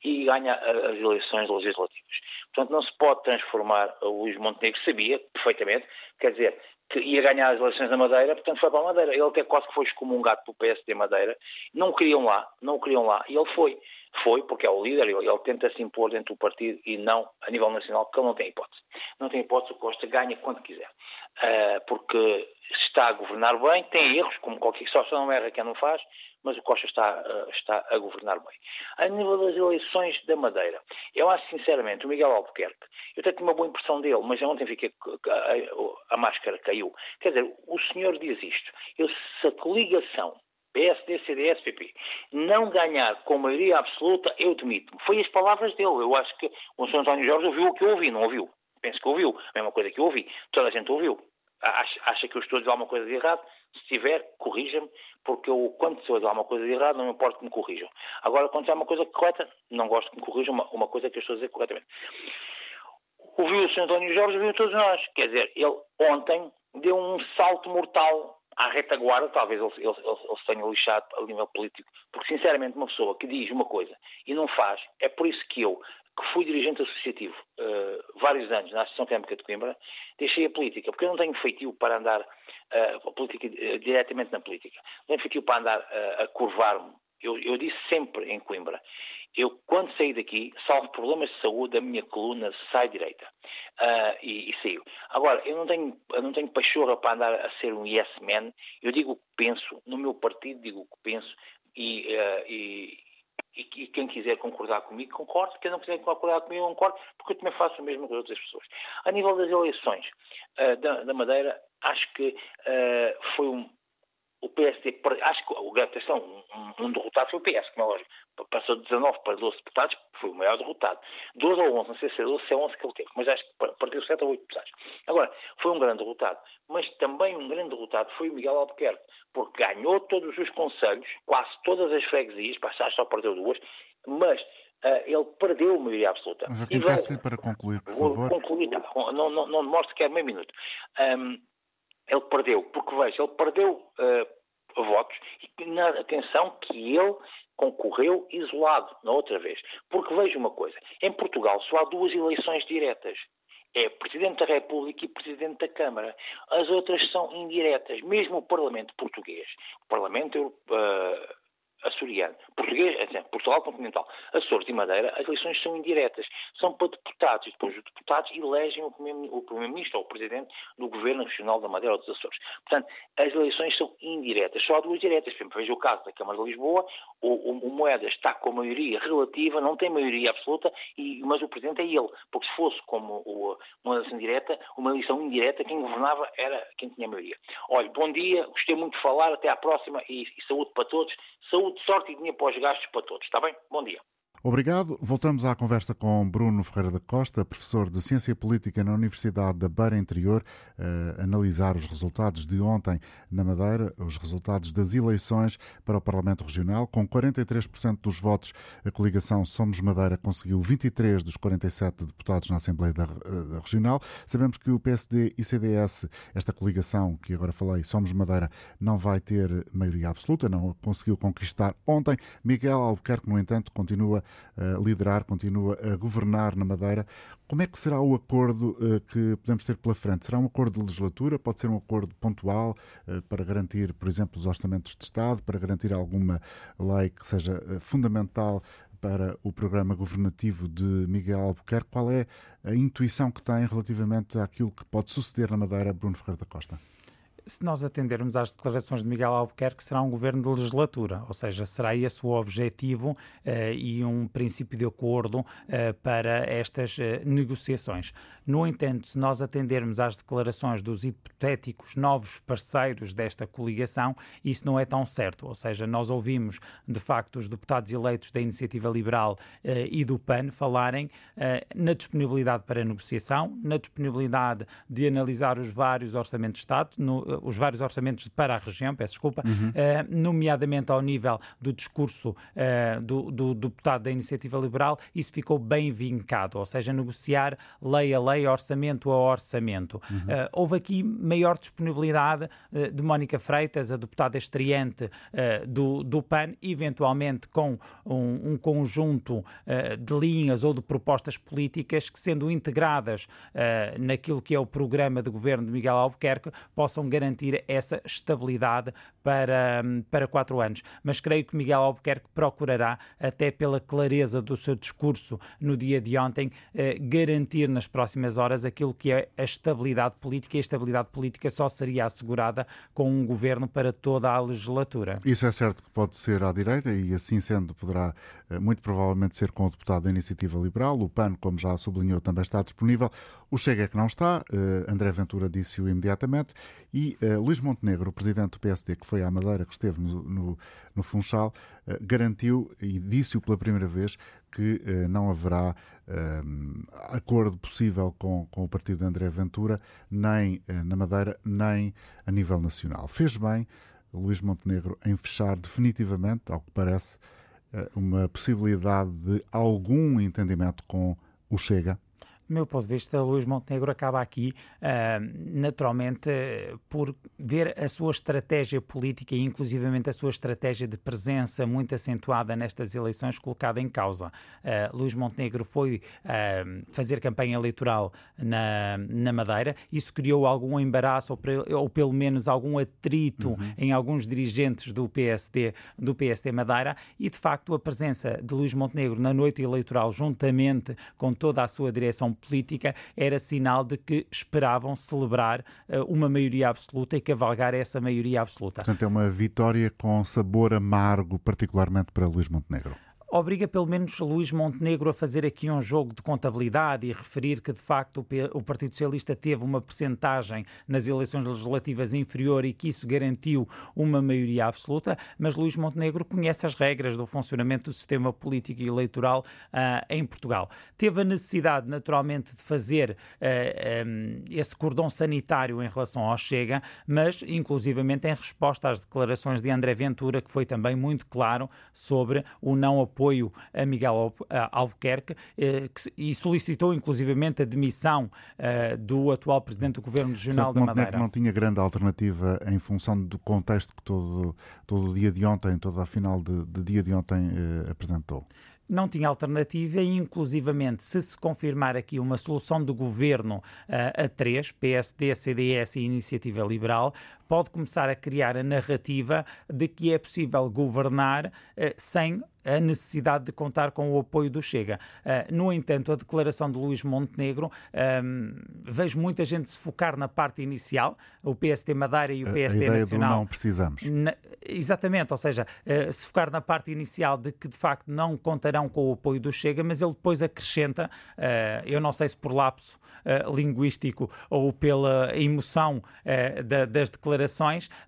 e ganha as eleições legislativas. Portanto, não se pode transformar o Luís Montenegro, sabia perfeitamente, quer dizer, que ia ganhar as eleições na Madeira, portanto foi para a Madeira. Ele até quase que foi excomungado pelo PSD Madeira, não o queriam lá, não o queriam lá, e ele foi. Foi porque é o líder, ele, ele tenta se impor dentro do partido e não a nível nacional, porque ele não tem hipótese. Não tem hipótese, o Costa ganha quando quiser. Uh, porque está a governar bem, tem erros, como qualquer só, não erra quem não faz, mas o Costa está, uh, está a governar bem. A nível das eleições da Madeira, eu acho sinceramente, o Miguel Albuquerque, eu até tenho uma boa impressão dele, mas ontem fiquei, a, a máscara caiu. Quer dizer, o senhor diz isto, eu, se a coligação PSD, CDS, PP, não ganhar com maioria absoluta, eu demito-me. Foi as palavras dele. Eu acho que o Sr. António Jorge ouviu o que eu ouvi, não ouviu? Penso que ouviu. A mesma coisa que eu ouvi. Toda a gente ouviu. Acha, acha que eu estou a dizer alguma coisa de errado? Se tiver, corrija-me, porque eu, quando estou a dizer alguma coisa de errado, não me importa que me corrijam. Agora, quando é uma coisa correta, não gosto que me corrijam uma, uma coisa que eu estou a dizer corretamente. Ouviu o Sr. António Jorge, ouviu todos nós. Quer dizer, ele ontem deu um salto mortal à retaguarda, talvez ele, ele, ele, ele se tenha lixado a nível político, porque sinceramente uma pessoa que diz uma coisa e não faz, é por isso que eu, que fui dirigente associativo uh, vários anos na Associação Académica de Coimbra, deixei a política, porque eu não tenho feitio para andar uh, política, uh, diretamente na política, não tenho feitio para andar a curvar-me. Eu, eu disse sempre em Coimbra, eu, quando saí daqui, salvo problemas de saúde, a minha coluna sai direita. Uh, e, e. Agora, eu não tenho, eu não tenho pachorra para andar a ser um yes man. Eu digo o que penso, no meu partido digo o que penso e, uh, e, e, e, quem quiser concordar comigo, concorde. Quem não quiser concordar comigo, concorde, porque eu também faço o mesmo que as outras pessoas. A nível das eleições uh, da, da, Madeira, acho que foi um, o PSD, acho que o atenção, um, um derrotado foi o PS, como é lógico. Passou de 19 para 12 deputados, foi o maior derrotado. 12 ou 11, não sei se é 12, se é 11 que ele teve, mas acho que partiu 7 ou 8 deputados. Agora, foi um grande derrotado, mas também um grande derrotado foi o Miguel Albuquerque, porque ganhou todos os conselhos, quase todas as freguesias, passar só perdeu duas, mas Uh, ele perdeu a maioria absoluta. Joaquim, peço-lhe para concluir, por favor. Vou concluir, tá, não, não, não demore sequer meio minuto. Um, ele perdeu, porque veja, ele perdeu uh, votos e na atenção que ele concorreu isolado na outra vez. Porque veja uma coisa, em Portugal só há duas eleições diretas. É Presidente da República e Presidente da Câmara. As outras são indiretas. Mesmo o Parlamento português, o Parlamento uh, açoriano, português, é Portugal continental, Açores e Madeira, as eleições são indiretas, são para deputados, e depois os deputados elegem o Primeiro-Ministro ou o Presidente do Governo Regional da Madeira ou dos Açores. Portanto, as eleições são indiretas, só há duas diretas. Por exemplo, veja o caso da Câmara de Lisboa, o, o, o Moedas está com a maioria relativa, não tem maioria absoluta, e, mas o Presidente é ele, porque se fosse como o, uma eleição direta, uma eleição indireta, quem governava era quem tinha maioria. Olha, bom dia, gostei muito de falar, até à próxima. E, e saúde para todos, saúde sorte e dinheiro para os gastos para todos. Está bem? Bom dia. Obrigado. Voltamos à conversa com Bruno Ferreira da Costa, professor de Ciência Política na Universidade da Beira Interior, a analisar os resultados de ontem na Madeira, os resultados das eleições para o Parlamento Regional. Com 43% dos votos, a coligação Somos Madeira conseguiu 23 dos 47 deputados na Assembleia da, da Regional. Sabemos que o PSD e CDS, esta coligação que agora falei, Somos Madeira, não vai ter maioria absoluta, não conseguiu conquistar ontem. Miguel Albuquerque, no entanto, continua a liderar, continua a governar na Madeira. Como é que será o acordo uh, que podemos ter pela frente? Será um acordo de legislatura? Pode ser um acordo pontual uh, para garantir, por exemplo, os orçamentos de Estado, para garantir alguma lei que seja fundamental para o programa governativo de Miguel Albuquerque? Qual é a intuição que tem relativamente àquilo que pode suceder na Madeira, Bruno Ferreira da Costa? Se nós atendermos às declarações de Miguel Albuquerque, será um governo de legislatura, ou seja, será esse o objetivo uh, e um princípio de acordo uh, para estas uh, negociações. No entanto, se nós atendermos às declarações dos hipotéticos novos parceiros desta coligação, isso não é tão certo. Ou seja, nós ouvimos, de facto, os deputados eleitos da Iniciativa Liberal e do PAN falarem na disponibilidade para negociação, na disponibilidade de analisar os vários orçamentos de Estado, no, os vários orçamentos para a região, peço desculpa, uhum. nomeadamente ao nível do discurso do, do, do deputado da Iniciativa Liberal, isso ficou bem vincado, ou seja, negociar lei a lei orçamento a orçamento. Uhum. Uh, houve aqui maior disponibilidade de Mónica Freitas, a deputada estreante do, do PAN, eventualmente com um, um conjunto de linhas ou de propostas políticas que, sendo integradas naquilo que é o programa de governo de Miguel Albuquerque, possam garantir essa estabilidade para, para quatro anos. Mas creio que Miguel Albuquerque procurará, até pela clareza do seu discurso no dia de ontem, garantir nas próximas horas aquilo que é a estabilidade política e a estabilidade política só seria assegurada com um governo para toda a legislatura. Isso é certo que pode ser à direita e assim sendo poderá eh, muito provavelmente ser com o deputado da Iniciativa Liberal. O PAN, como já sublinhou, também está disponível. O Chega é que não está. Uh, André Ventura disse-o imediatamente. E uh, Luís Montenegro, o presidente do PSD, que foi à Madeira, que esteve no, no, no Funchal, uh, garantiu e disse-o pela primeira vez que não haverá acordo possível com, com o partido de André Ventura, nem na Madeira, nem a nível nacional. Fez bem Luís Montenegro em fechar definitivamente, ao que parece, uma possibilidade de algum entendimento com o Chega? Do meu ponto de vista, Luís Montenegro acaba aqui, uh, naturalmente, por ver a sua estratégia política e, inclusivamente, a sua estratégia de presença muito acentuada nestas eleições colocada em causa. Uh, Luís Montenegro foi uh, fazer campanha eleitoral na, na Madeira, isso criou algum embaraço ou, ou pelo menos algum atrito uhum. em alguns dirigentes do PSD, do PSD Madeira e, de facto, a presença de Luís Montenegro na noite eleitoral, juntamente com toda a sua direção política era sinal de que esperavam celebrar uh, uma maioria absoluta e cavalgar essa maioria absoluta. Portanto, é uma vitória com sabor amargo, particularmente para Luís Montenegro obriga pelo menos Luís Montenegro a fazer aqui um jogo de contabilidade e referir que de facto o Partido Socialista teve uma percentagem nas eleições legislativas inferior e que isso garantiu uma maioria absoluta, mas Luís Montenegro conhece as regras do funcionamento do sistema político e eleitoral uh, em Portugal. Teve a necessidade, naturalmente, de fazer uh, ah, um, esse cordão sanitário em relação ao Chega, mas inclusivamente em resposta às declarações de André Ventura, que foi também muito claro sobre o não apoio apoio a Miguel Albuquerque e solicitou inclusivamente a demissão do atual presidente do Governo Regional Portanto, da Madeira. não tinha grande alternativa em função do contexto que todo, todo o dia de ontem, toda a final de, de dia de ontem apresentou não tinha alternativa e, inclusivamente, se se confirmar aqui uma solução de governo uh, a três, PSD, CDS e Iniciativa Liberal, pode começar a criar a narrativa de que é possível governar uh, sem a necessidade de contar com o apoio do Chega. Uh, no entanto, a declaração de Luís Montenegro, um, vejo muita gente se focar na parte inicial, o PSD Madeira e o PSD a Nacional. Do não precisamos. Na, exatamente, ou seja, uh, se focar na parte inicial de que de facto não contarão com o apoio do Chega, mas ele depois acrescenta, uh, eu não sei se por lapso linguístico ou pela emoção da, das declarações,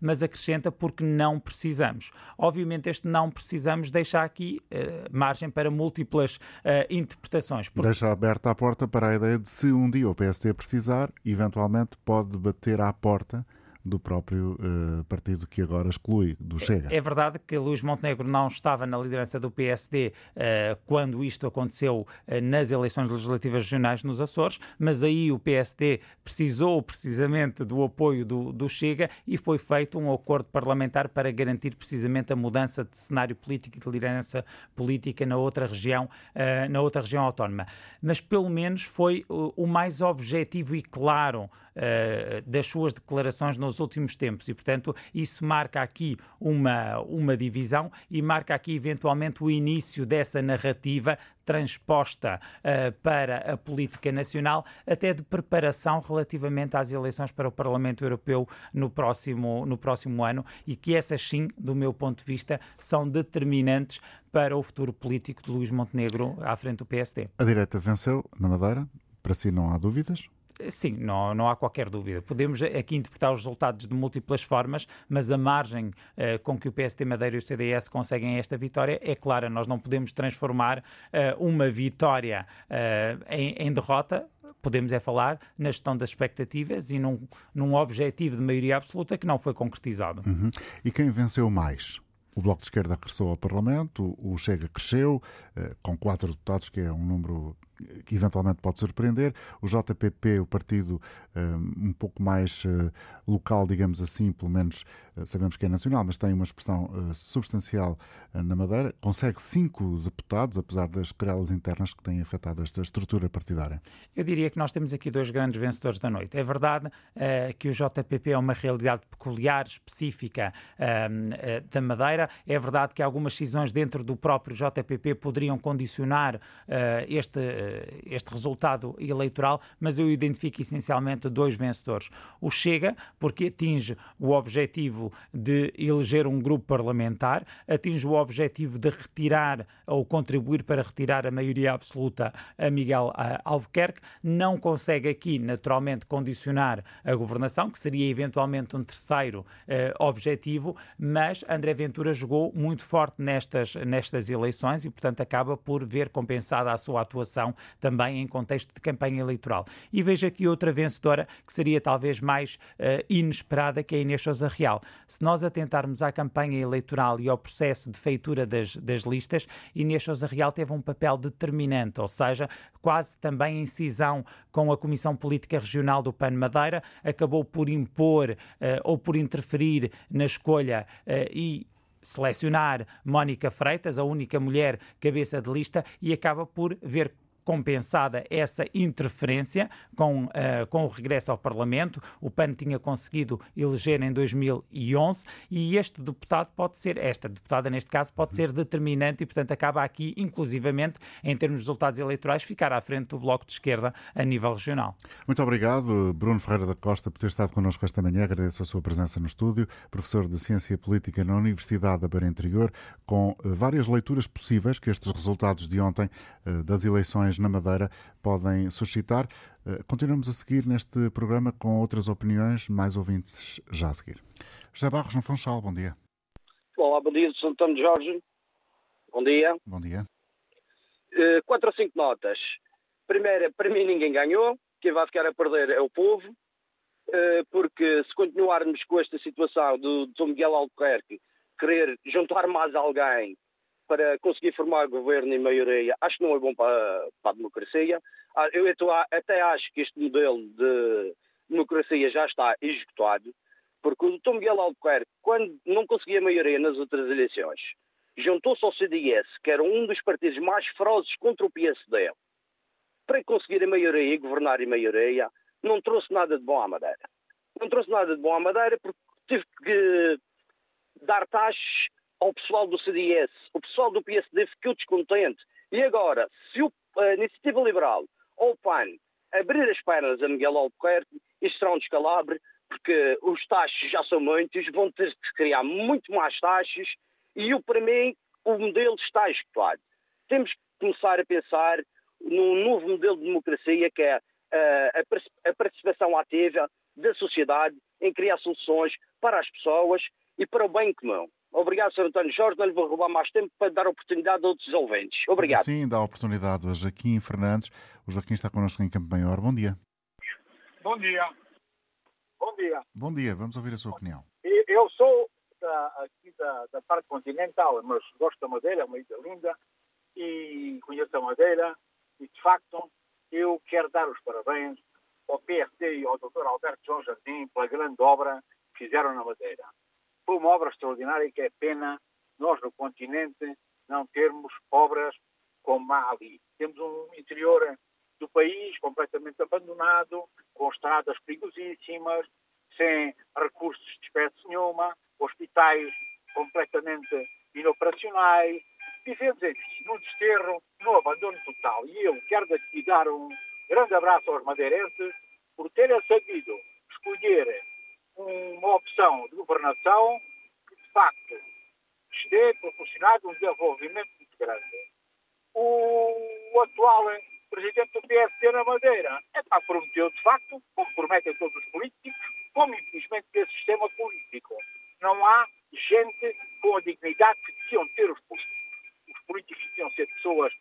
mas acrescenta porque não precisamos. Obviamente, este não precisamos deixa aqui uh, margem para múltiplas uh, interpretações. Porque... Deixa aberta a porta para a ideia de se um dia o PSD precisar, eventualmente pode bater à porta do próprio uh, partido que agora exclui, do Chega. É verdade que Luís Montenegro não estava na liderança do PSD uh, quando isto aconteceu uh, nas eleições legislativas regionais nos Açores, mas aí o PSD precisou precisamente do apoio do, do Chega e foi feito um acordo parlamentar para garantir precisamente a mudança de cenário político e de liderança política na outra região, na outra região autónoma. Mas pelo menos foi o mais objetivo e claro das suas declarações nos últimos tempos e, portanto, isso marca aqui uma, uma divisão e marca aqui eventualmente o início dessa narrativa transposta uh, para a política nacional, até de preparação relativamente às eleições para o Parlamento Europeu no próximo, no próximo ano e que essas sim, do meu ponto de vista, são determinantes para o futuro político de Luís Montenegro à frente do PSD. A direita venceu na Madeira, para si não há dúvidas? Sim, não, não há qualquer dúvida. Podemos aqui interpretar os resultados de múltiplas formas, mas a margem uh, com que o PST Madeira e o CDS conseguem esta vitória é clara. Nós não podemos transformar uh, uma vitória uh, em, em derrota podemos é falar na gestão das expectativas e num, num objetivo de maioria absoluta que não foi concretizado. Uhum. E quem venceu mais? O Bloco de Esquerda regressou ao Parlamento, o Chega cresceu, com quatro deputados, que é um número que eventualmente pode surpreender. O JPP, o partido um, um pouco mais uh, local, digamos assim, pelo menos uh, sabemos que é nacional, mas tem uma expressão uh, substancial na Madeira, consegue cinco deputados, apesar das querelas internas que têm afetado esta estrutura partidária. Eu diria que nós temos aqui dois grandes vencedores da noite. É verdade que o JPP é uma realidade peculiar, específica hum, da Madeira. É verdade que algumas decisões dentro do próprio JPP poderiam condicionar este eh, este resultado eleitoral, mas eu identifico essencialmente dois vencedores. O Chega, porque atinge o objetivo de eleger um grupo parlamentar, atinge o objetivo de retirar ou contribuir para retirar a maioria absoluta a Miguel Albuquerque, não consegue aqui, naturalmente, condicionar a governação, que seria eventualmente um terceiro eh, objetivo, mas André Ventura jogou muito forte nestas, nestas eleições e, portanto, acaba por ver compensada a sua atuação também em contexto de campanha eleitoral. E vejo aqui outra vencedora que seria talvez mais uh, inesperada, que é a Inês Sousa Real. Se nós atentarmos à campanha eleitoral e ao processo de feitura das, das listas, Inês Sousa Real teve um papel determinante, ou seja, quase também em cisão com a Comissão Política Regional do PAN Madeira, acabou por impor uh, ou por interferir na escolha uh, e selecionar Mónica Freitas, a única mulher cabeça de lista, e acaba por ver compensada essa interferência com, uh, com o regresso ao Parlamento. O PAN tinha conseguido eleger em 2011 e este deputado pode ser, esta deputada neste caso, pode ser determinante e, portanto, acaba aqui, inclusivamente, em termos de resultados eleitorais, ficar à frente do Bloco de Esquerda a nível regional. Muito obrigado, Bruno Ferreira da Costa, por ter estado connosco esta manhã. Agradeço a sua presença no estúdio. Professor de Ciência Política na Universidade da Beira Interior, com eh, várias leituras possíveis que estes resultados de ontem eh, das eleições na Madeira podem suscitar. Eh, continuamos a seguir neste programa com outras opiniões, mais ouvintes já a seguir. José Barros, no Funchal, bom dia. Olá, bom dia, São Antônio Jorge. Bom dia. Bom dia. Uh, quatro ou cinco notas. Primeira, para mim ninguém ganhou. Quem vai ficar a perder é o povo. Uh, porque se continuarmos com esta situação do Dom Miguel Albuquerque querer juntar mais alguém para conseguir formar governo em maioria, acho que não é bom para, para a democracia. Ah, eu até acho que este modelo de democracia já está esgotado, porque o Dr. Miguel Albuquerque, quando não conseguia maioria nas outras eleições, juntou-se ao CDS, que era um dos partidos mais ferozes contra o PSD, para conseguir a maioria e governar em maioria, não trouxe nada de bom à Madeira. Não trouxe nada de bom à Madeira porque teve que dar taxas ao pessoal do CDS. O pessoal do PSD ficou descontente. E agora, se a Iniciativa Liberal ou o PAN abrir as pernas a Miguel Albuquerque, isto será um descalabre, porque os taxas já são muitos, vão ter que criar muito mais taxas e, eu, para mim, o modelo está escutado. Temos que começar a pensar num novo modelo de democracia que é eh, a participação ativa da sociedade em criar soluções para as pessoas e para o bem comum. Obrigado, Sr. António Jorge. Não lhe vou roubar mais tempo para dar oportunidade a outros ouvintes. Obrigado. Sim, dá oportunidade a Joaquim Fernandes. O Joaquim está connosco em Campo Maior. Bom dia. Bom dia. Bom dia. Bom dia. Vamos ouvir a sua opinião. Eu sou da, aqui da, da parte continental, mas gosto da Madeira, é uma ilha linda, e conheço a Madeira, e de facto eu quero dar os parabéns ao PSD e ao Dr. Alberto João Jardim pela grande obra que fizeram na Madeira. Foi uma obra extraordinária que é pena nós no continente não termos obras como há ali. Temos um interior do país completamente abandonado, com estradas perigosíssimas, sem recursos de espécie nenhuma, hospitais completamente inoperacionais, vivemos, enfim, num desterro, num abandono total. E eu quero daqui dar um grande abraço aos madeirenses por terem sabido escolher uma opção de governação que, de facto, esteja proporcionado um desenvolvimento muito grande. O, atual presidente do PSD na Madeira é para prometeu, de facto, como prometem todos os políticos, como infelizmente esse sistema político. Não há gente com a dignidade que deviam ter os políticos. Os políticos deviam ser pessoas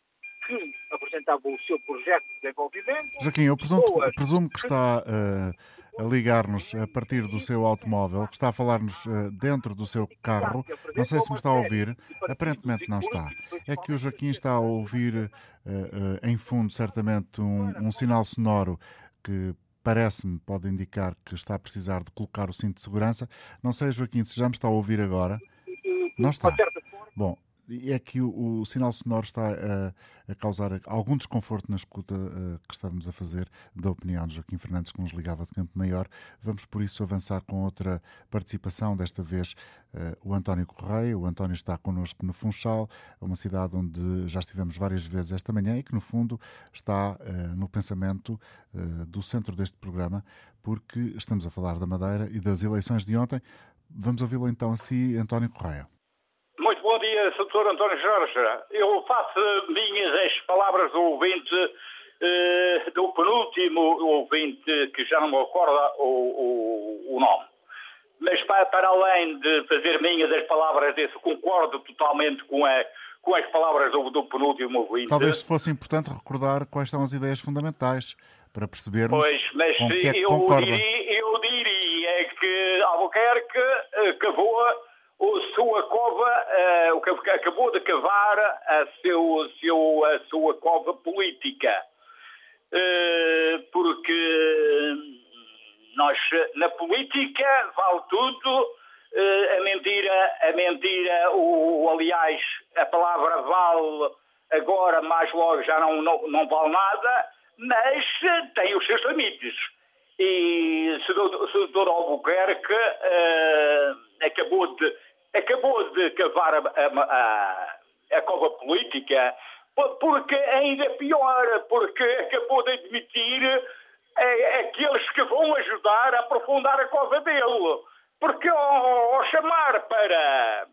que apresentavam o seu projeto de desenvolvimento. Joaquim, eu presumo, presumo que está uh, a ligar-nos a partir do seu automóvel, que está a falar-nos uh, dentro do seu carro. Não sei se me está a ouvir. Aparentemente não está. É que o Joaquim está a ouvir uh, em fundo, certamente, um, um sinal sonoro que parece-me pode indicar que está a precisar de colocar o cinto de segurança. Não sei, Joaquim, se já me está a ouvir agora. Não está. Bom, é que o, o sinal sonoro está a, a, causar algum desconforto na escuta uh, que estávamos a fazer da opinião de Joaquim Fernandes, que nos ligava de Campo Maior. Vamos, por isso, avançar com outra participação, desta vez uh, o António Correia. O António está connosco no Funchal, uma cidade onde já estivemos várias vezes esta manhã e que, no fundo, está uh, no pensamento do centro deste programa, porque estamos a falar da Madeira e das eleições de ontem. Vamos ouvi-lo então assim, António Correia. Sr. António Jorge. Eu faço minhas as palavras do ouvinte, eh, do penúltimo ouvinte, que já não me recorda o, o, o nome. Mas para, para, além de fazer minhas as palavras desse, concordo totalmente com, a, com as palavras do, do penúltimo ouvinte. Talvez fosse importante recordar quais são as ideias fundamentais para percebermos pois, mas com que é que eu concorda. Diria, eu diria que Albuquerque acabou a sua cova, uh, o que acabou de cavar a, seu, seu, a sua cova política. Uh, porque nós, na política, vale tudo, uh, a mentira, a mentira, o, aliás, a palavra vale agora, mais logo já não, não, não vale nada, mas tem os seus limites. E o Dr. Albuquerque acabou de acabou de cavar a, a, a, a cova política, porque ainda pior, porque acabou de admitir é, aqueles que vão ajudar a aprofundar a cova dele. Porque ao, ao chamar para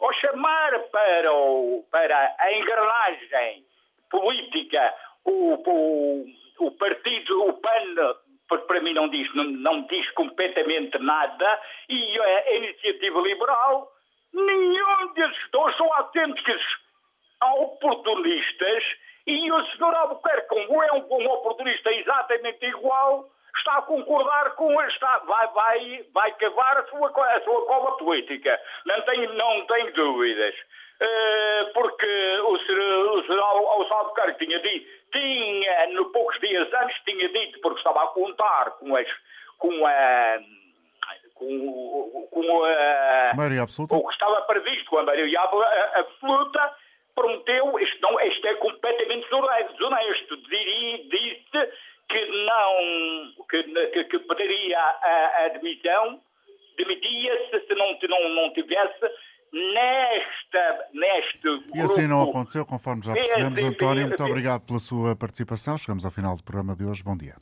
ao chamar para, o, para a engrenagem política o, o, o partido, o PAN, porque para mim não diz, não, não diz completamente nada, e a iniciativa liberal Nenhum desses dois são autênticos oportunistas e o senhor Albuquerque, como é um, um oportunista exatamente igual, está a concordar com está, vai, vai, vai cavar a sua, a sua cova política. Não tenho, não tenho dúvidas. uh, porque o, general Albuquerque tinha dito, tinha, no poucos dias antes, tinha dito, porque estava a contar com as com a com, com a, maioria absoluta. o que estava previsto com a maioria absoluta, prometeu, isto, não, isto é completamente desonesto, diria, disse que não, que, que, que pediria a, a demissão, demitia-se se não, não, não tivesse nesta, neste E assim não aconteceu, conforme já percebemos. António, muito obrigado pela sua participação. Chegamos ao final do programa de hoje. Bom dia.